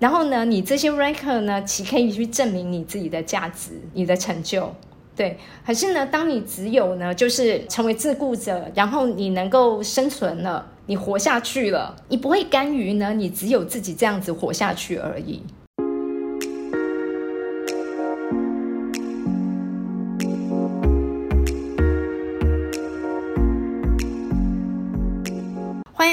然后呢，你这些 rank 呢，其可以去证明你自己的价值、你的成就。对，可是呢，当你只有呢，就是成为自雇者，然后你能够生存了，你活下去了，你不会甘于呢，你只有自己这样子活下去而已。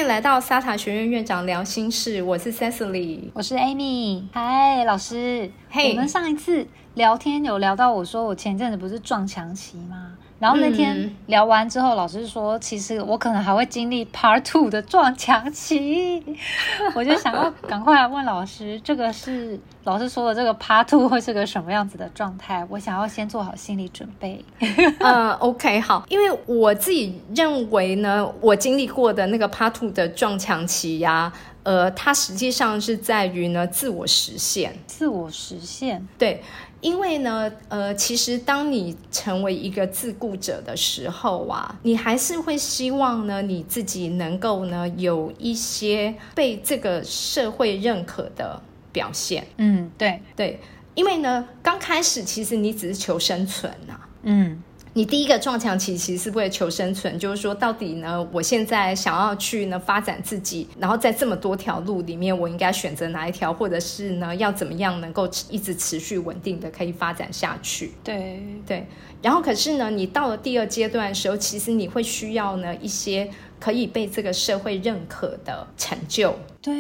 来到沙塔学院院长聊心事，我是 Cecily，我是 Amy。嗨，老师，嘿我们上一次聊天有聊到，我说我前阵子不是撞墙期吗？然后那天嗯聊完之后，老师说，其实我可能还会经历 Part Two 的撞墙期，我就想要赶快来问老师，这个是老师说的这个 Part Two 会是个什么样子的状态？我想要先做好心理准备。嗯，OK，好，因为我自己认为呢，我经历过的那个 Part Two 的撞墙期呀、呃，它实际上是在于呢自我实现。自我实现，对，因为呢，呃，其实当你成为一个自雇者的时候啊，你还是会希望呢，你自己能够呢有一些被这个社会认可的表现。嗯，对，对，因为呢，刚开始其实你只是求生存啊。嗯你第一个撞墙期其实是为了求生存，就是说到底呢，我现在想要去呢发展自己，然后在这么多条路里面，我应该选择哪一条，或者是呢要怎么样能够一直持续稳定的可以发展下去？对，对，然后可是呢，你到了第二阶段的时候，其实你会需要呢一些可以被这个社会认可的成就，对，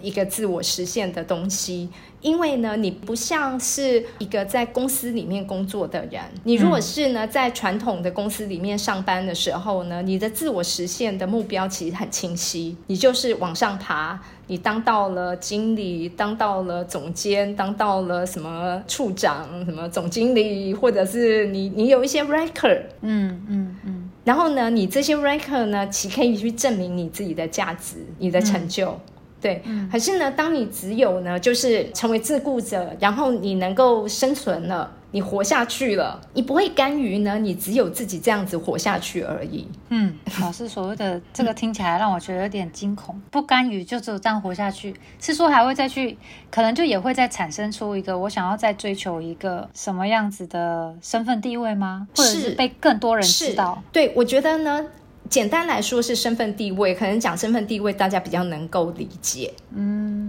一个自我实现的东西。因为呢，你不像是一个在公司里面工作的人，你如果是呢在传统的公司里面上班的时候呢，你的自我实现的目标其实很清晰，你就是往上爬。你当到了经理，当到了总监，当到了什么处长、什么总经理，或者是你你有一些 record，嗯嗯嗯，然后呢，你这些 record 呢，其可以去证明你自己的价值、你的成就。对，可是呢，当你只有呢，就是成为自雇者，然后你能够生存了，你活下去了，你不会甘于呢，你只有自己这样子活下去而已。嗯，老师所谓的这个听起来让我觉得有点惊恐，不甘于就只有这样活下去，是说还会再去，可能就也会再产生出一个我想要再追求一个什么样子的身份地位吗？或者是是被更多人知道？，对我觉得呢，简单来说是身份地位，可能讲身份地位大家比较能够理解。嗯，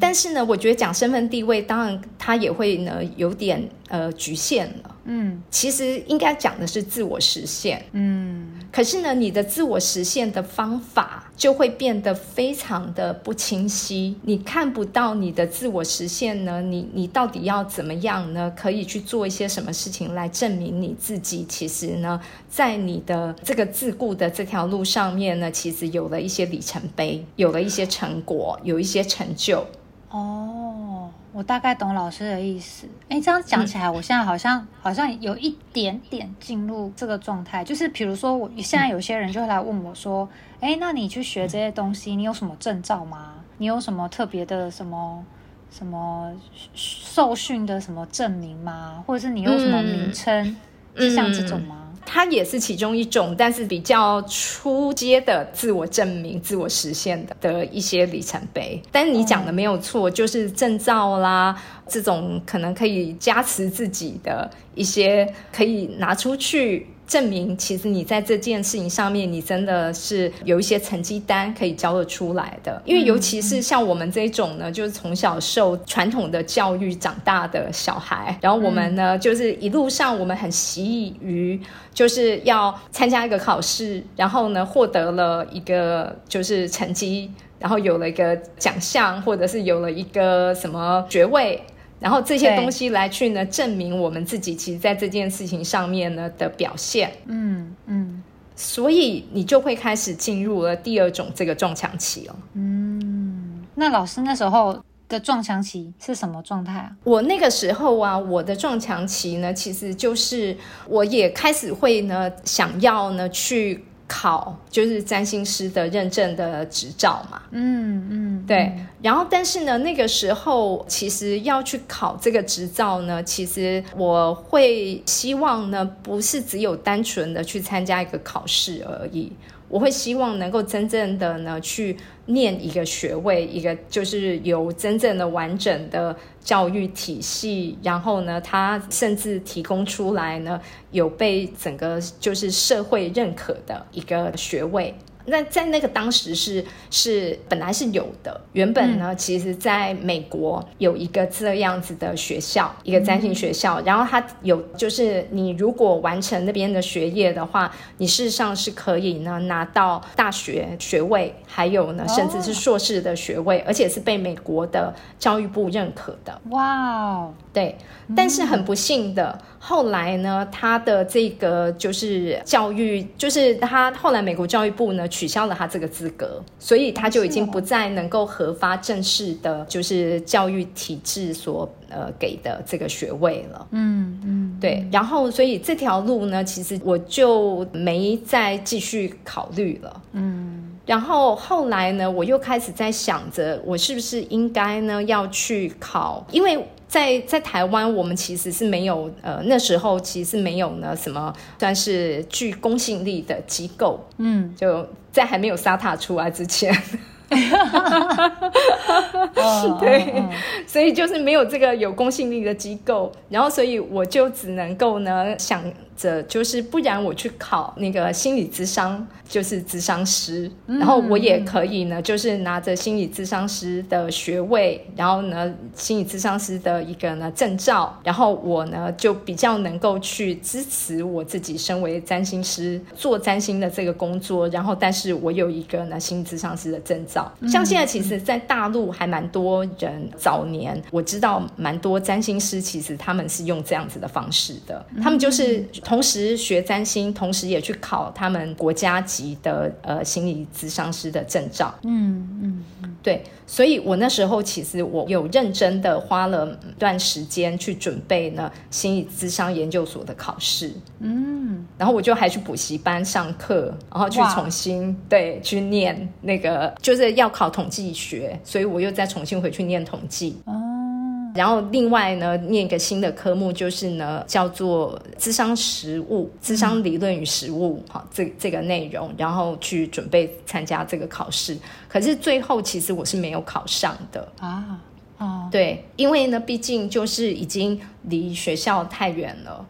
但是呢，我觉得讲身份地位，当然它也会呢有点呃局限了。嗯其实应该讲的是自我实现，嗯可是呢，你的自我实现的方法就会变得非常的不清晰，你看不到你的自我实现呢，你你到底要怎么样呢？可以去做一些什么事情来证明你自己？其实呢，在你的这个自雇的这条路上面呢，其实有了一些里程碑，有了一些成果，有一些成就。哦，我大概懂老师的意思。哎，这样讲起来，我现在好像好像有一点点进入这个状态，就是比如说，我现在有些人就会来问我说：“哎，那你去学这些东西，你有什么证照吗？你有什么特别的什么什么受训的什么证明吗？或者是你有什么名称？是像这种吗？”它也是其中一种，但是比较初阶的自我证明、自我实现的的一些里程碑。但是你讲的没有错，就是证照啦，这种可能可以加持自己的一些，可以拿出去。证明其实你在这件事情上面，你真的是有一些成绩单可以交得出来的。因为尤其是像我们这种呢，就是从小受传统的教育长大的小孩，然后我们呢，就是一路上我们很习以于就是要参加一个考试，然后呢获得了一个就是成绩，然后有了一个奖项，或者是有了一个什么学位。然后这些对东西来去呢，证明我们自己其实在这件事情上面呢的表现，嗯嗯所以你就会开始进入了第二种这个撞墙期哦。嗯。那老师那时候的撞墙期是什么状态啊？我那个时候啊，我的撞墙期呢，其实就是我也开始会呢想要呢去考，就是占星师的认证的执照嘛。嗯嗯，对，然后但是呢，那个时候其实要去考这个执照呢，其实我会希望呢，不是只有单纯的去参加一个考试而已。我会希望能够真正的呢去念一个学位，一个就是有真正的完整的教育体系，然后呢，他甚至提供出来呢有被整个就是社会认可的一个学位。那在那个当时是是本来是有的，原本呢，其实在美国有一个这样子的学校，一个占星学校，然后它有就是你如果完成那边的学业的话，你事实上是可以呢拿到大学学位，还有呢甚至是硕士的学位，而且是被美国的教育部认可的。哇，对，但是很不幸的。后来呢，他的这个就是教育，就是他后来美国教育部呢取消了他这个资格，所以他就已经不再能够核发正式的，就是教育体制所呃给的这个学位了。嗯嗯，对。然后，所以这条路呢，其实我就没再继续考虑了。嗯。然后后来呢，我又开始在想着，我是不是应该呢要去考，因为。在在台湾，我们其实是没有呃，那时候其实是没有呢什么算是具公信力的机构，嗯，就在还没有沙塔出来之前，对，所以就是没有这个有公信力的机构，然后所以我就只能够呢想。着就是，不然我去考那个心理咨商，就是咨商师，然后我也可以呢，就是拿着心理咨商师的学位，然后呢，心理咨商师的一个呢证照，然后我呢就比较能够去支持我自己身为占星师做占星的这个工作，然后但是我有一个呢心理咨商师的证照，像现在其实，在大陆还蛮多人早年我知道蛮多占星师，其实他们是用这样子的方式的，他们就是。同时学占星，同时也去考他们国家级的呃心理咨商师的证照。嗯嗯嗯，对，所以我那时候其实我有认真的花了段时间去准备呢心理咨商研究所的考试。嗯，然后我就还去补习班上课，然后去重新对去念那个就是要考统计学，所以我又再重新回去念统计。然后另外呢，念一个新的科目，就是呢叫做智商实务、智商理论与实务，好，这这个内容，然后去准备参加这个考试。可是最后其实我是没有考上的啊。哦，对，因为呢，毕竟就是已经离学校太远了，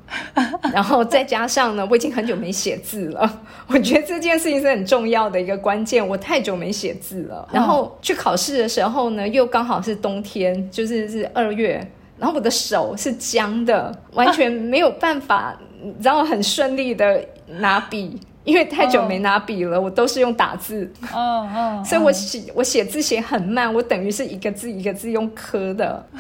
然后再加上呢，我已经很久没写字了。我觉得这件事情是很重要的一个关键，我太久没写字了。然后去考试的时候呢，又刚好是冬天，就是是二月，然后我的手是僵的，完全没有办法，然后很顺利的拿笔。因为太久没拿笔了，我都是用打字，哦哦，所以我写我写字写很慢，我等于是一个字一个字用磕的。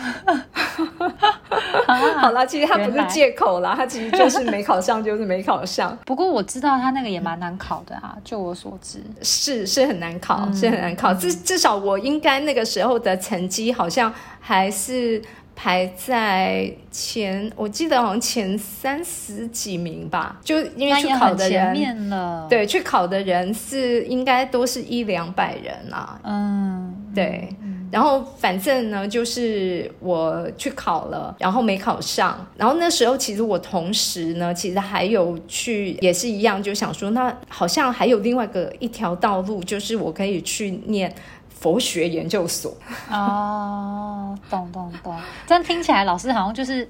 好 了，其实他不是借口啦，他其实就是没考上，就是没考上。不过我知道他那个也蛮难考的啊，就我所知，是是很难考，是很难考。至至少我应该那个时候的成绩好像还是。排在前，我记得好像前三十几名吧，就因为去考的人，对，去考的人是应该都是一两百人啊。嗯，对。然后反正呢，就是我去考了，然后没考上。然后那时候其实我同时呢，其实还有去，也是一样，就想说，那好像还有另外一个一条道路，就是我可以去念。佛学研究所哦，懂懂懂，这样听起来老师好像就是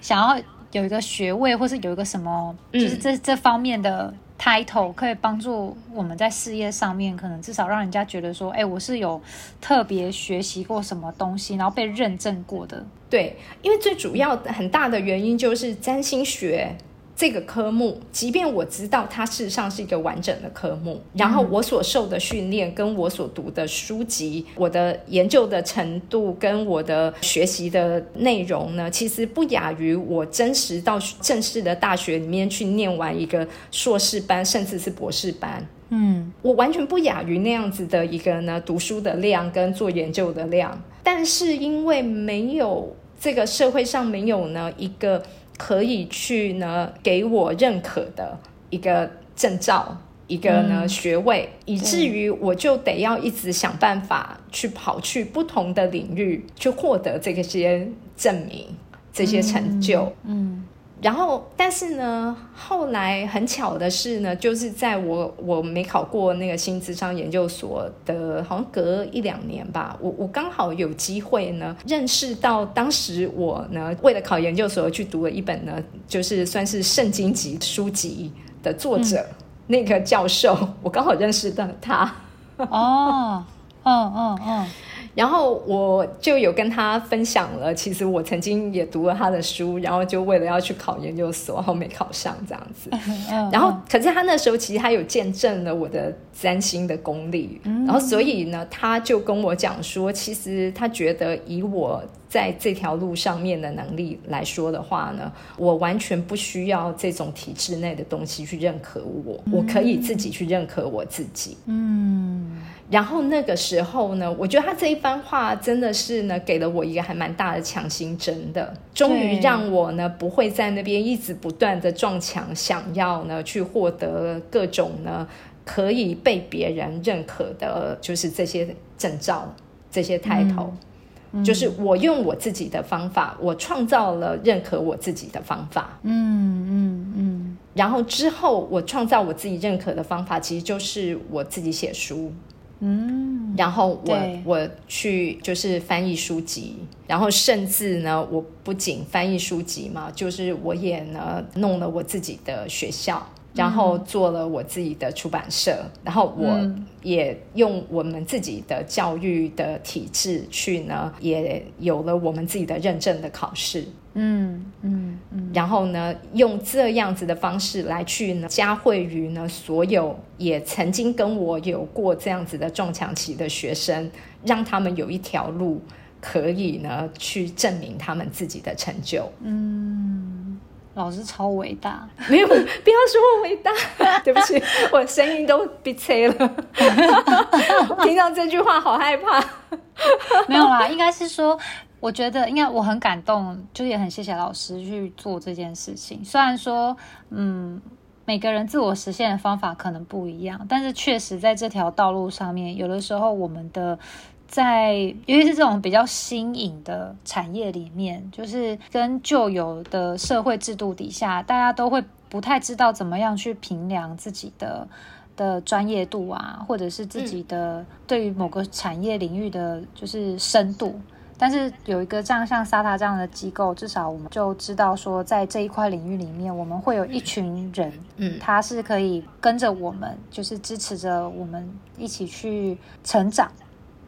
想要有一个学位，或是有一个什么，就是这这方面的 title 可以帮助我们在事业上面，可能至少让人家觉得说，哎，我是有特别学习过什么东西，然后被认证过的。对，因为最主要很大的原因就是占星学。这个科目，即便我知道它事实上是一个完整的科目，然后我所受的训练，跟我所读的书籍，我的研究的程度，跟我的学习的内容呢，其实不亚于我真实到正式的大学里面去念完一个硕士班，甚至是博士班。嗯，我完全不亚于那样子的一个呢读书的量跟做研究的量，但是因为没有这个社会上没有呢一个。可以去呢，给我认可的一个证照，一个呢学位，以至于我就得要一直想办法去跑去不同的领域去获得这些证明、这些成就。嗯，然后，但是呢，后来很巧的是呢，就是在我我没考过那个新智商研究所的，好像隔一两年吧，我我刚好有机会呢，认识到当时我呢为了考研究所去读了一本呢，就是算是圣经级书籍的作者，那个教授，我刚好认识到他。哦，嗯嗯嗯。然后我就有跟他分享了，其实我曾经也读了他的书，然后就为了要去考研究所，然后没考上这样子。然后，可是他那时候其实他有见证了我的占星的功力，然后所以呢，他就跟我讲说，其实他觉得以我在这条路上面的能力来说的话呢，我完全不需要这种体制内的东西去认可我，我可以自己去认可我自己。嗯。然后那个时候呢，我觉得他这一番话真的是呢，给了我一个还蛮大的强心针的，终于让我呢不会在那边一直不断的撞墙，想要呢去获得各种呢可以被别人认可的，就是这些证照、这些抬头，就是我用我自己的方法，我创造了认可我自己的方法。嗯嗯嗯。然后之后我创造我自己认可的方法，其实就是我自己写书。嗯，然后我我去就是翻译书籍，然后甚至呢，我不仅翻译书籍嘛，就是我也呢弄了我自己的学校，然后做了我自己的出版社，然后我也用我们自己的教育的体制去呢，也有了我们自己的认证的考试。嗯嗯嗯，然后呢，用这样子的方式来去呢，加惠于呢所有也曾经跟我有过这样子的撞墙期的学生，让他们有一条路可以呢去证明他们自己的成就。嗯，老师超伟大，没有，不要说我伟大，对不起，我声音都鼻塞了，听到这句话好害怕。没有啦，应该是说。我觉得应该我很感动，就也很谢谢老师去做这件事情。虽然说，嗯，每个人自我实现的方法可能不一样，但是确实在这条道路上面，有的时候我们的在，尤其是这种比较新颖的产业里面，就是跟旧有的社会制度底下，大家都会不太知道怎么样去评量自己的的专业度啊，或者是自己的对于某个产业领域的就是深度。但是有一个这样像沙塔这样的机构，至少我们就知道说，在这一块领域里面，我们会有一群人，嗯，他是可以跟着我们，就是支持着我们一起去成长，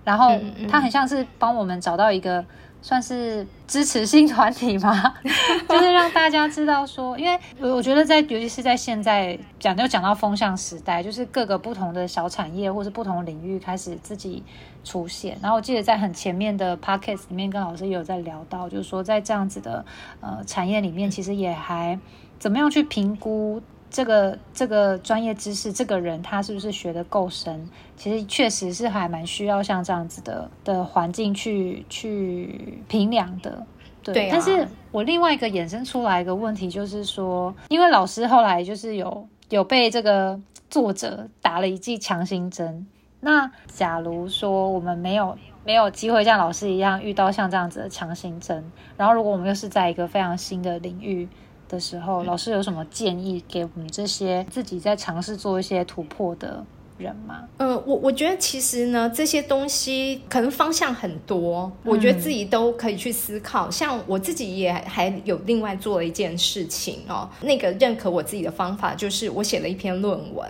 然后他很像是帮我们找到一个。算是支持性团体吗？就是让大家知道说，因为我觉得在，尤其是在现在讲，就讲到风向时代，就是各个不同的小产业或是不同领域开始自己出现。然后我记得在很前面的 p o c k e t 里面，跟老师也有在聊到，就是说在这样子的呃产业里面，其实也还怎么样去评估。这个这个专业知识，这个人他是不是学的够深？其实确实是还蛮需要像这样子的的环境去去评量的。对，但是我另外一个衍生出来一个问题就是说，因为老师后来就是有有被这个作者打了一剂强心针。那假如说我们没有没有机会像老师一样遇到像这样子的强心针，然后如果我们又是在一个非常新的领域。的时候，老师有什么建议给我们这些自己在尝试做一些突破的人吗？嗯，我我觉得其实呢，这些东西可能方向很多，我觉得自己都可以去思考。像我自己也还有另外做了一件事情哦，那个认可我自己的方法就是我写了一篇论文。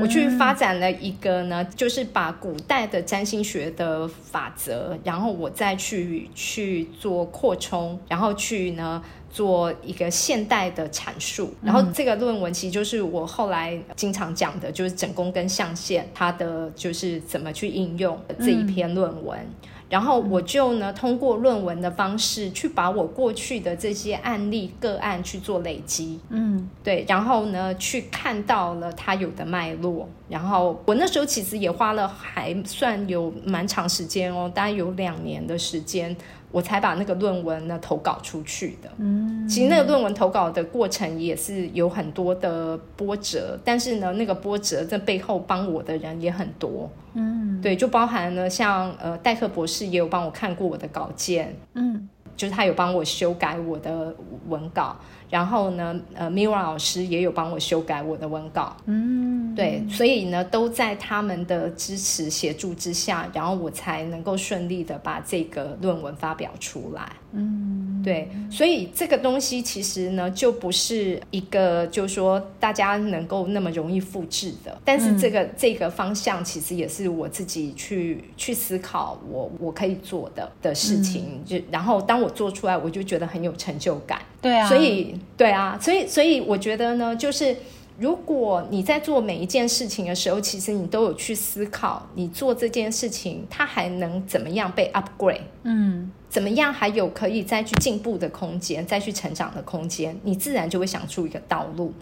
我去发展了一个呢，就是把古代的占星学的法则，然后我再去去做扩充，然后去呢做一个现代的阐述。然后这个论文其实就是我后来经常讲的，就是整宫跟象限它的就是怎么去应用这一篇论文。然后我就呢，通过论文的方式去把我过去的这些案例个案去做累积，嗯，对，然后呢，去看到了它有的脉络。然后我那时候其实也花了还算有蛮长时间哦，大概有两年的时间。我才把那个论文呢投稿出去的。嗯，其实那个论文投稿的过程也是有很多的波折，但是呢，那个波折在背后帮我的人也很多。嗯，对，就包含了像呃戴克博士也有帮我看过我的稿件。嗯。就是他有帮我修改我的文稿。然后呢，呃，Mira 老师也有帮我修改我的文稿，嗯，对，所以呢，都在他们的支持协助之下，然后我才能够顺利的把这个论文发表出来，嗯，对，所以这个东西其实呢，就不是一个，就是说大家能够那么容易复制的，但是这个这个方向其实也是我自己去去思考，我我可以做的的事情，就然后当我做出来，我就觉得很有成就感，对啊，所以。对啊，所以所以我觉得呢，就是如果你在做每一件事情的时候，其实你都有去思考，你做这件事情它还能怎么样被 upgrade，嗯，怎么样还有可以再去进步的空间，再去成长的空间，你自然就会想出一个道路，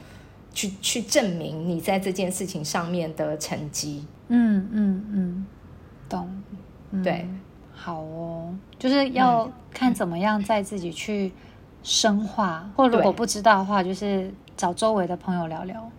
去去证明你在这件事情上面的成绩。嗯嗯嗯，懂。对，好哦，就是要看怎么样再自己去。深化，或如果不知道的话，就是找周围的朋友聊聊。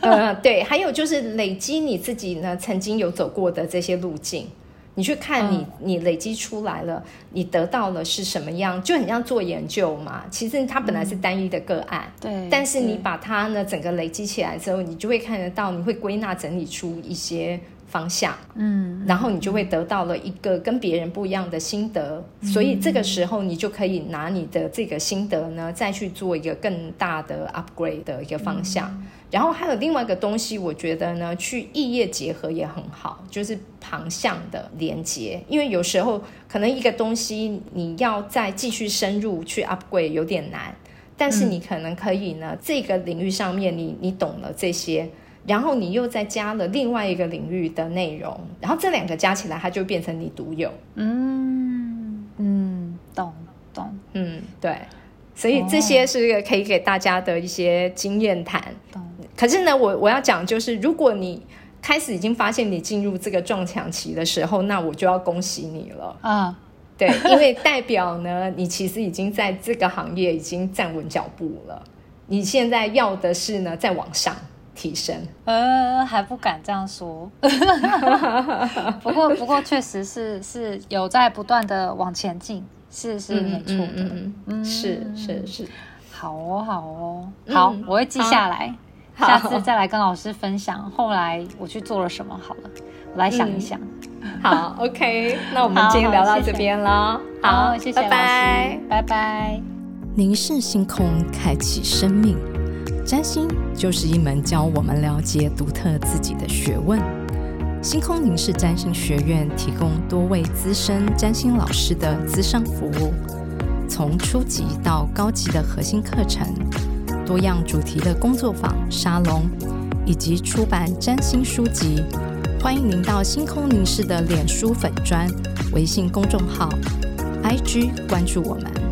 嗯，对，还有就是累积你自己呢曾经有走过的这些路径，你去看你你累积出来了，你得到了是什么样，就很像做研究嘛。其实它本来是单一的个案，对，但是你把它呢整个累积起来之后，你就会看得到，你会归纳整理出一些。方向，嗯，然后你就会得到了一个跟别人不一样的心得，所以这个时候你就可以拿你的这个心得呢，再去做一个更大的 upgrade 的一个方向。然后还有另外一个东西，我觉得呢，去异业结合也很好，就是旁向的连接。因为有时候可能一个东西你要再继续深入去 upgrade 有点难，但是你可能可以呢，这个领域上面你你懂了这些。然后你又再加了另外一个领域的内容，然后这两个加起来，它就变成你独有。嗯嗯，懂懂，嗯对，所以这些是可以给大家的一些经验谈。懂。可是呢，我我要讲就是，如果你开始已经发现你进入这个撞墙期的时候，那我就要恭喜你了啊！对，因为代表呢，你其实已经在这个行业已经站稳脚步了。你现在要的是呢，再往上。提升，呃，还不敢这样说。不过，不过，确实是是有在不断的往前进，是是没错的。嗯，是是是，好哦，好哦，好，我会记下来，下次再来跟老师分享。后来我去做了什么？好了，我来想一想。好，OK，那我们今天聊到这边了。好，谢谢老师，拜拜。凝视星空，开启生命。占星就是一门教我们了解独特自己的学问。星空凝视占星学院提供多位资深占星老师的资商服务，从初级到高级的核心课程，多样主题的工作坊、沙龙，以及出版占星书籍。欢迎您到星空凝视的脸书粉砖、微信公众号、IG 关注我们。